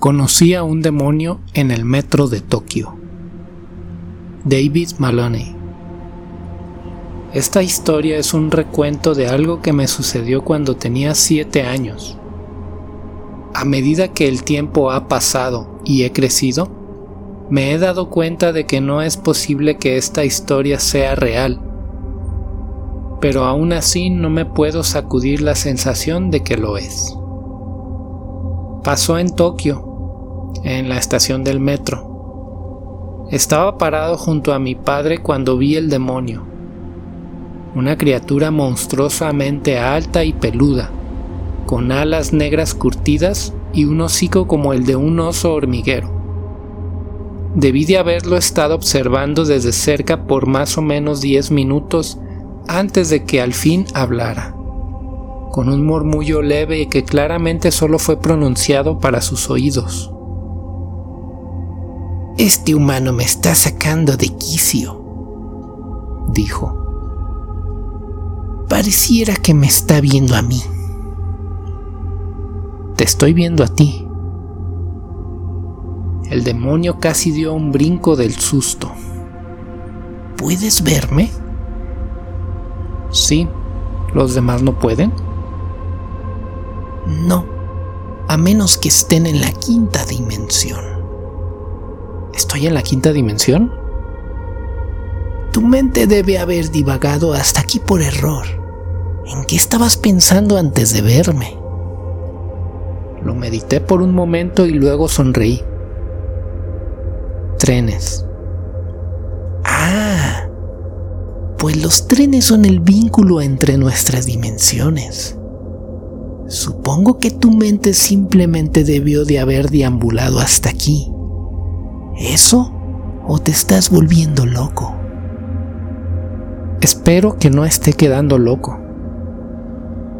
Conocí a un demonio en el metro de Tokio. David Maloney. Esta historia es un recuento de algo que me sucedió cuando tenía 7 años. A medida que el tiempo ha pasado y he crecido, me he dado cuenta de que no es posible que esta historia sea real. Pero aún así no me puedo sacudir la sensación de que lo es. Pasó en Tokio, en la estación del metro. Estaba parado junto a mi padre cuando vi el demonio, una criatura monstruosamente alta y peluda, con alas negras curtidas y un hocico como el de un oso hormiguero. Debí de haberlo estado observando desde cerca por más o menos 10 minutos antes de que al fin hablara, con un murmullo leve que claramente solo fue pronunciado para sus oídos. Este humano me está sacando de quicio, dijo. Pareciera que me está viendo a mí. Te estoy viendo a ti. El demonio casi dio un brinco del susto. ¿Puedes verme? Sí. ¿Los demás no pueden? No, a menos que estén en la quinta dimensión. ¿Estoy en la quinta dimensión? Tu mente debe haber divagado hasta aquí por error. ¿En qué estabas pensando antes de verme? Lo medité por un momento y luego sonreí. Trenes. Ah, pues los trenes son el vínculo entre nuestras dimensiones. Supongo que tu mente simplemente debió de haber deambulado hasta aquí ¿Eso? ¿O te estás volviendo loco? Espero que no esté quedando loco.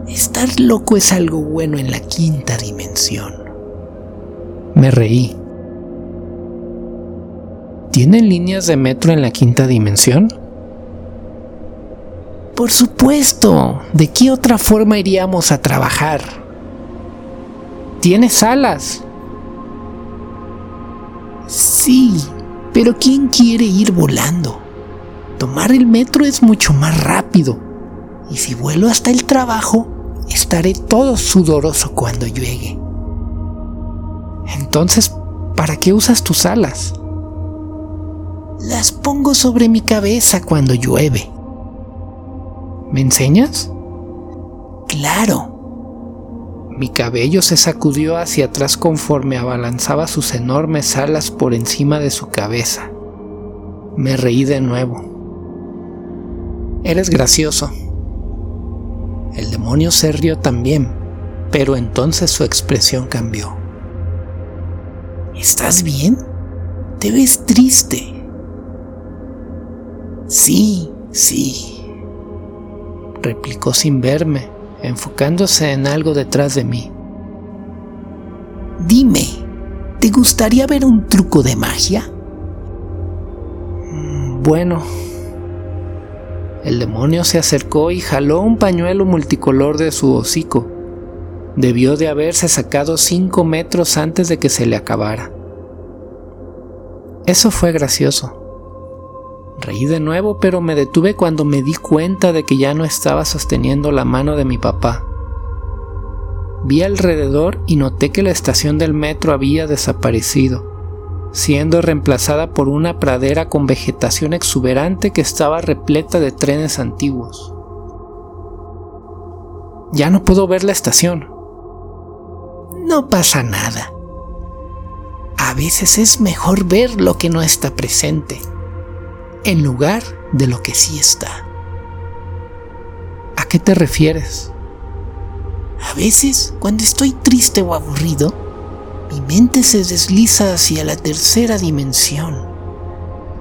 Estar loco es algo bueno en la quinta dimensión. Me reí. ¿Tienen líneas de metro en la quinta dimensión? Por supuesto. ¿De qué otra forma iríamos a trabajar? Tiene salas. Sí, pero ¿quién quiere ir volando? Tomar el metro es mucho más rápido. Y si vuelo hasta el trabajo, estaré todo sudoroso cuando llegue. Entonces, ¿para qué usas tus alas? Las pongo sobre mi cabeza cuando llueve. ¿Me enseñas? Claro. Mi cabello se sacudió hacia atrás conforme abalanzaba sus enormes alas por encima de su cabeza. Me reí de nuevo. Eres gracioso. El demonio se rió también, pero entonces su expresión cambió. ¿Estás bien? Te ves triste. Sí, sí, replicó sin verme enfocándose en algo detrás de mí. Dime, ¿te gustaría ver un truco de magia? Mm, bueno. El demonio se acercó y jaló un pañuelo multicolor de su hocico. Debió de haberse sacado cinco metros antes de que se le acabara. Eso fue gracioso. Reí de nuevo, pero me detuve cuando me di cuenta de que ya no estaba sosteniendo la mano de mi papá. Vi alrededor y noté que la estación del metro había desaparecido, siendo reemplazada por una pradera con vegetación exuberante que estaba repleta de trenes antiguos. Ya no puedo ver la estación. No pasa nada. A veces es mejor ver lo que no está presente en lugar de lo que sí está. ¿A qué te refieres? A veces, cuando estoy triste o aburrido, mi mente se desliza hacia la tercera dimensión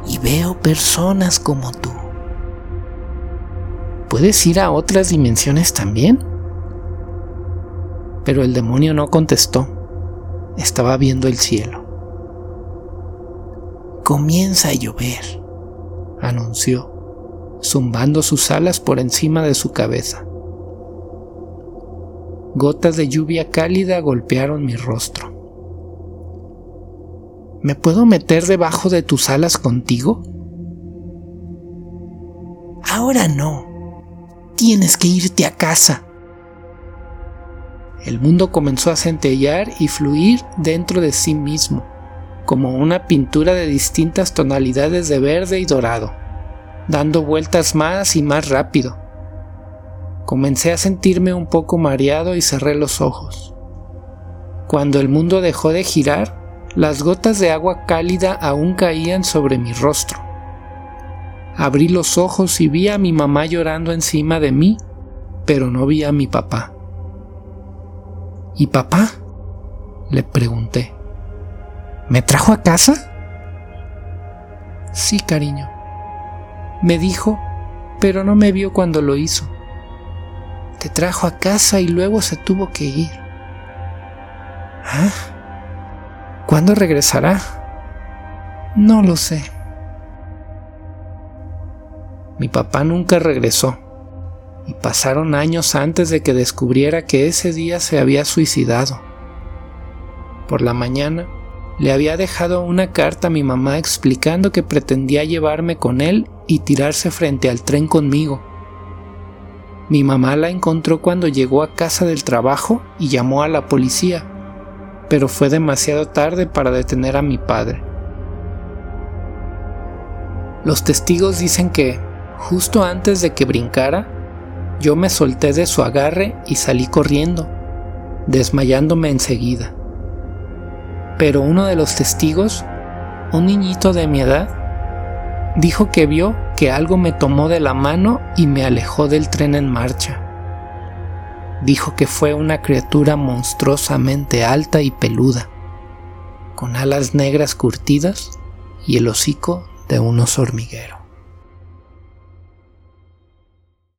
y veo personas como tú. ¿Puedes ir a otras dimensiones también? Pero el demonio no contestó. Estaba viendo el cielo. Comienza a llover anunció, zumbando sus alas por encima de su cabeza. Gotas de lluvia cálida golpearon mi rostro. ¿Me puedo meter debajo de tus alas contigo? Ahora no. Tienes que irte a casa. El mundo comenzó a centellar y fluir dentro de sí mismo, como una pintura de distintas tonalidades de verde y dorado, dando vueltas más y más rápido. Comencé a sentirme un poco mareado y cerré los ojos. Cuando el mundo dejó de girar, las gotas de agua cálida aún caían sobre mi rostro. Abrí los ojos y vi a mi mamá llorando encima de mí, pero no vi a mi papá. ¿Y papá? Le pregunté. ¿Me trajo a casa? Sí, cariño. Me dijo, pero no me vio cuando lo hizo. Te trajo a casa y luego se tuvo que ir. ¿Ah? ¿Cuándo regresará? No lo sé. Mi papá nunca regresó y pasaron años antes de que descubriera que ese día se había suicidado. Por la mañana le había dejado una carta a mi mamá explicando que pretendía llevarme con él y tirarse frente al tren conmigo. Mi mamá la encontró cuando llegó a casa del trabajo y llamó a la policía pero fue demasiado tarde para detener a mi padre. Los testigos dicen que, justo antes de que brincara, yo me solté de su agarre y salí corriendo, desmayándome enseguida. Pero uno de los testigos, un niñito de mi edad, dijo que vio que algo me tomó de la mano y me alejó del tren en marcha dijo que fue una criatura monstruosamente alta y peluda, con alas negras curtidas y el hocico de un oso hormiguero.